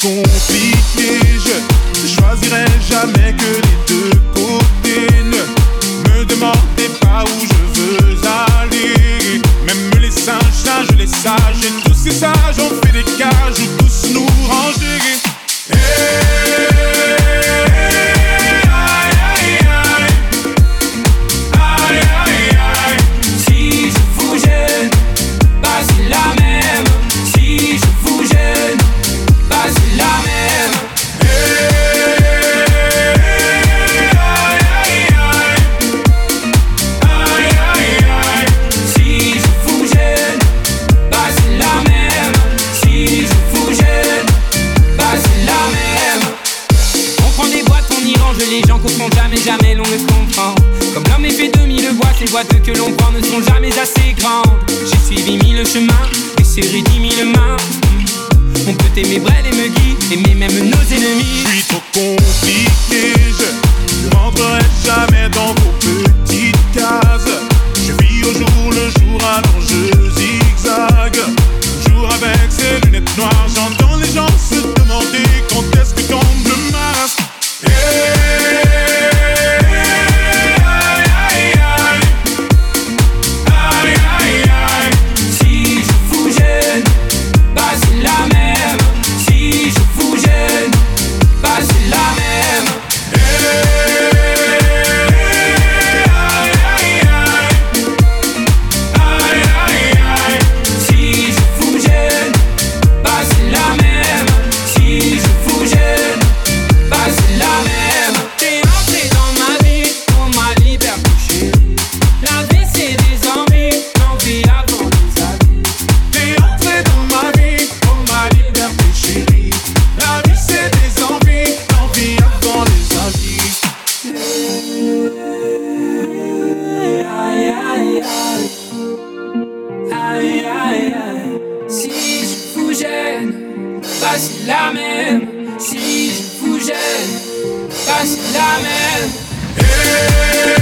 Don't beat me boîtes que l'on prend ne sont jamais assez grandes. J'ai suivi mille chemins et serré dix mille mains. On peut aimer Brel et Muggy, aimer même nos ennemis. Je suis trop compliqué. passe la même. Si je vous gêne, passe la même. Hey